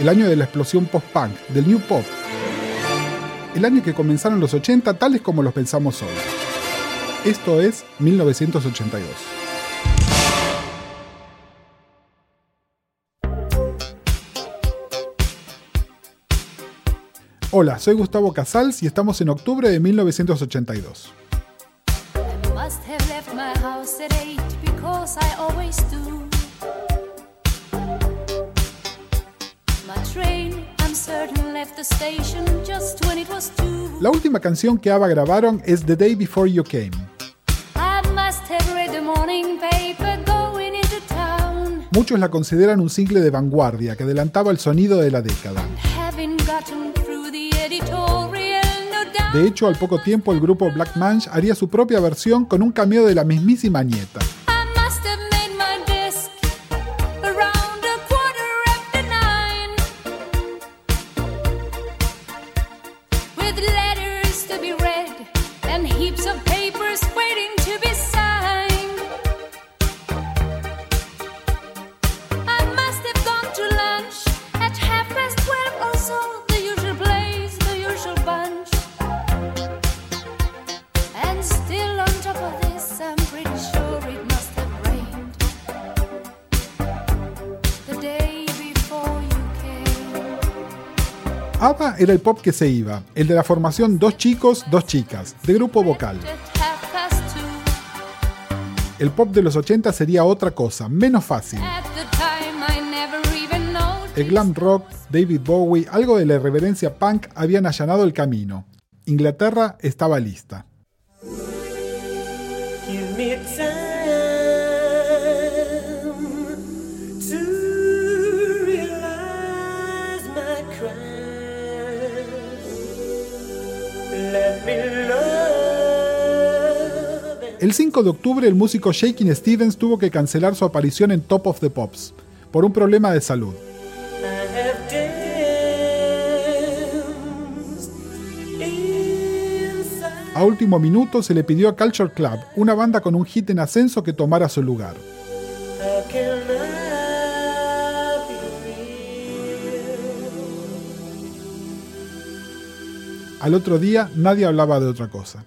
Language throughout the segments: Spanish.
El año de la explosión post-punk, del new pop. El año que comenzaron los 80 tales como los pensamos hoy. Esto es 1982. Hola, soy Gustavo Casals y estamos en octubre de 1982. La última canción que ABBA grabaron es The Day Before You Came. Muchos la consideran un single de vanguardia que adelantaba el sonido de la década. De hecho, al poco tiempo el grupo Black Manch haría su propia versión con un cameo de la mismísima nieta. Era el pop que se iba, el de la formación dos chicos, dos chicas, de grupo vocal. El pop de los 80 sería otra cosa, menos fácil. El glam rock, David Bowie, algo de la irreverencia punk habían allanado el camino. Inglaterra estaba lista. El 5 de octubre el músico Shakin' Stevens tuvo que cancelar su aparición en Top of the Pops por un problema de salud. A último minuto se le pidió a Culture Club, una banda con un hit en ascenso, que tomara su lugar. Al otro día nadie hablaba de otra cosa.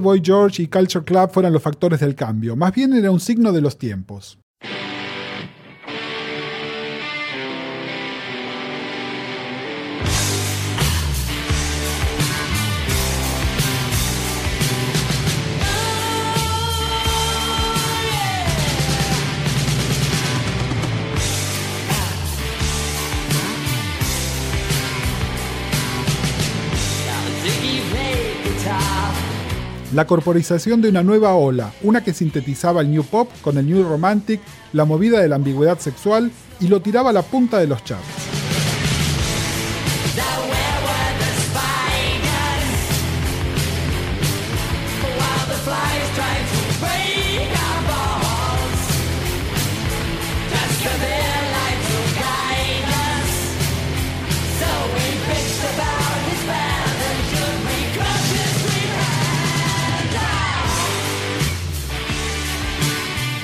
Boy George y Culture Club fueran los factores del cambio, más bien era un signo de los tiempos. La corporización de una nueva ola, una que sintetizaba el New Pop con el New Romantic, la movida de la ambigüedad sexual y lo tiraba a la punta de los charts.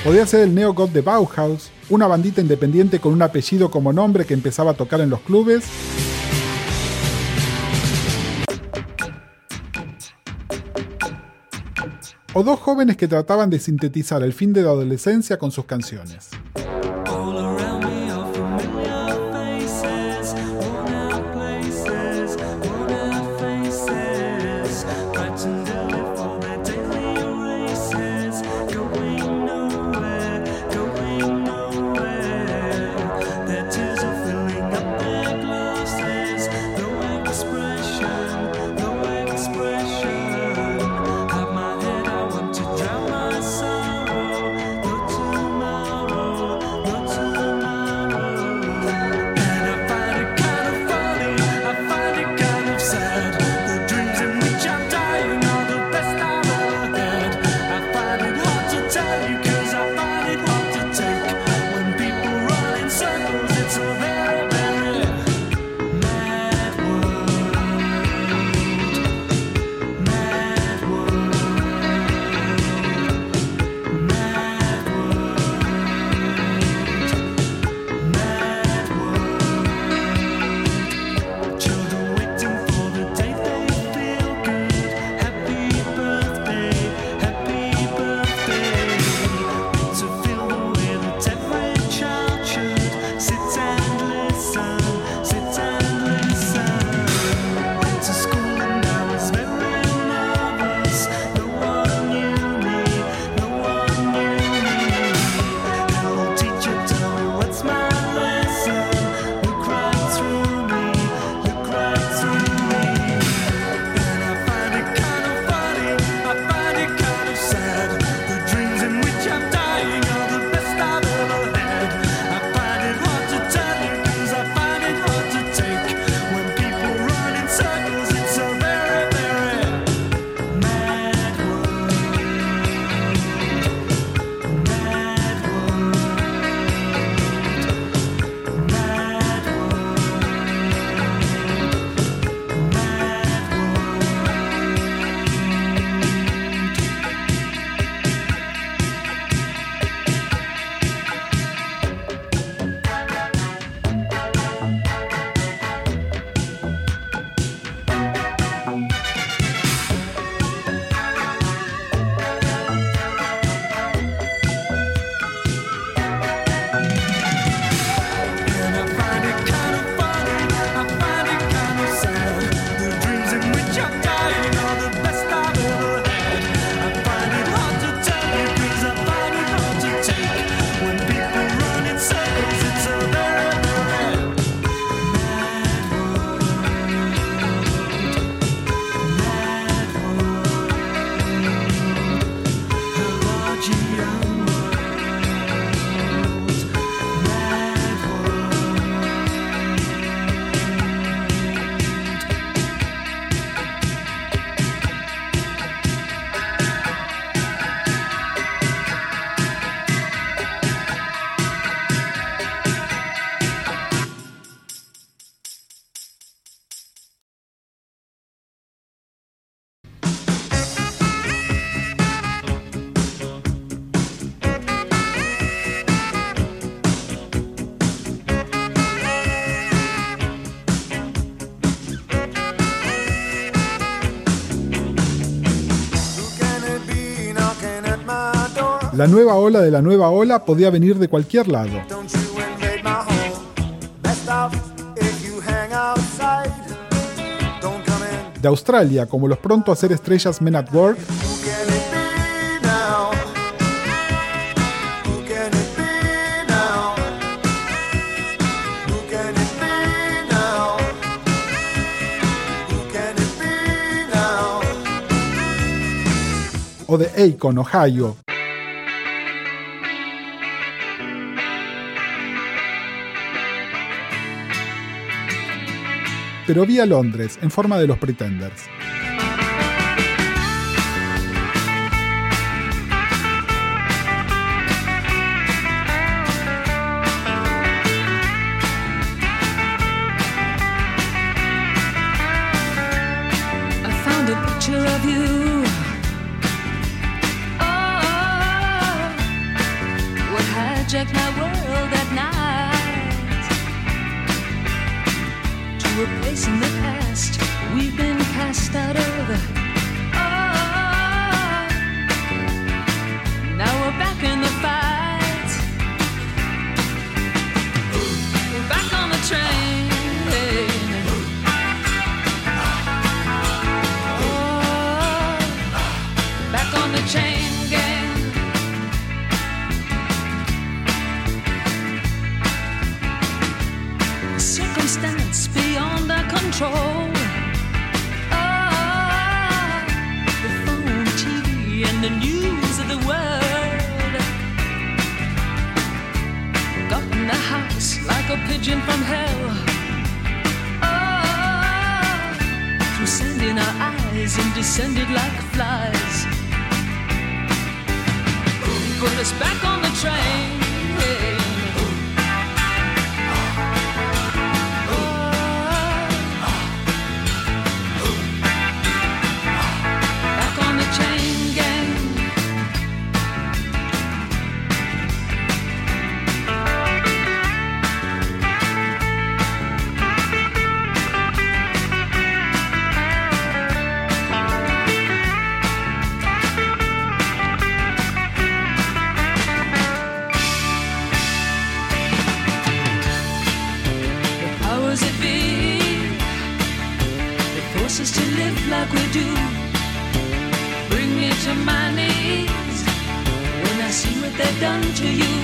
Podía ser el neogoth de Bauhaus, una bandita independiente con un apellido como nombre que empezaba a tocar en los clubes. O dos jóvenes que trataban de sintetizar el fin de la adolescencia con sus canciones. La nueva ola de la nueva ola podía venir de cualquier lado. De Australia, como los pronto a ser estrellas Men at Work, o de Akon, Ohio. pero vía Londres, en forma de los Pretenders. Jackson. like a pigeon from hell. Oh, through sand in our eyes and descended like flies. Put us back on the train. like we do. Bring me to my knees when I see what they've done to you.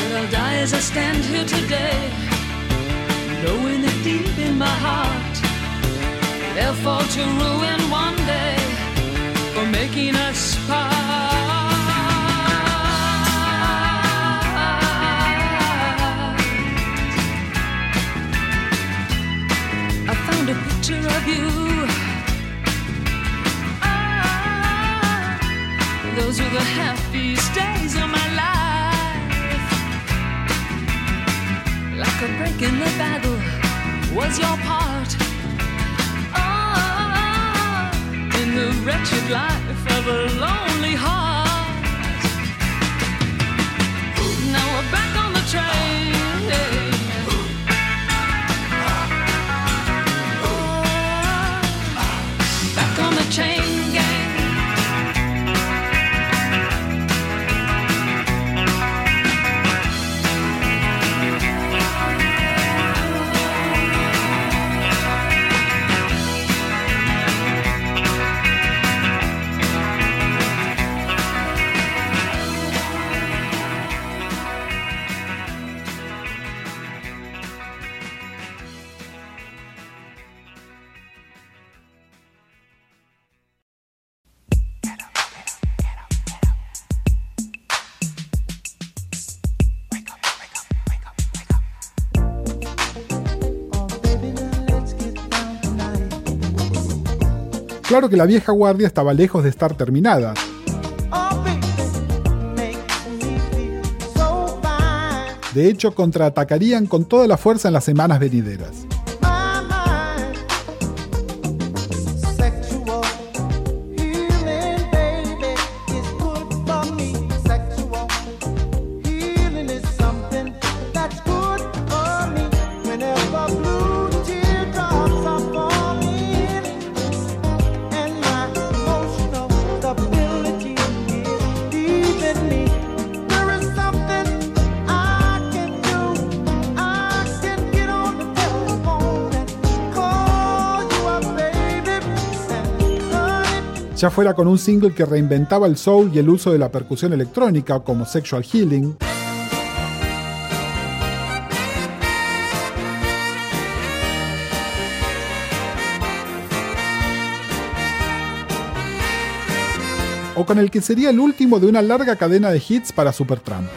But I'll die as I stand here today, knowing it deep in my heart. They'll fall to ruin one day for making us part. Those were the happiest days of my life. Like a break in the battle was your part. Oh, in the wretched life of a lonely heart. Now we're back on the train. Claro que la vieja guardia estaba lejos de estar terminada. De hecho, contraatacarían con toda la fuerza en las semanas venideras. Ya fuera con un single que reinventaba el soul y el uso de la percusión electrónica como Sexual Healing, o con el que sería el último de una larga cadena de hits para Supertramp.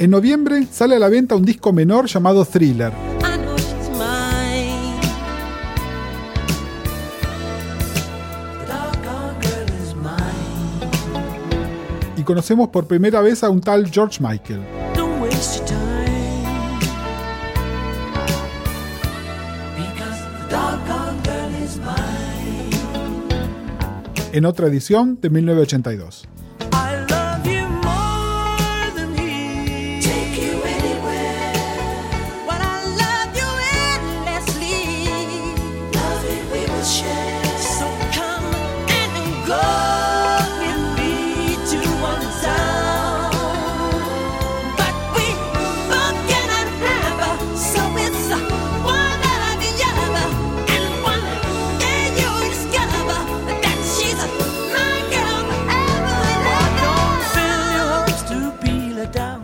En noviembre sale a la venta un disco menor llamado Thriller. Y conocemos por primera vez a un tal George Michael. En otra edición de 1982.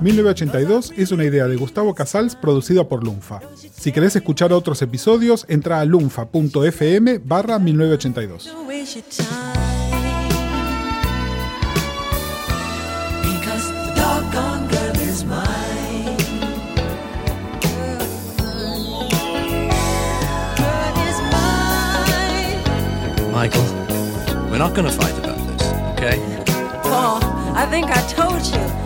1982 es una idea de Gustavo Casals producida por Lunfa. Si querés escuchar otros episodios, entra a lunfa.fm barra 1982. Don't waste your time. Because the doggone girl is mine. Girl is mine. Michael, we're not gonna fight about this, okay? Paul, I think I told you.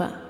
forever.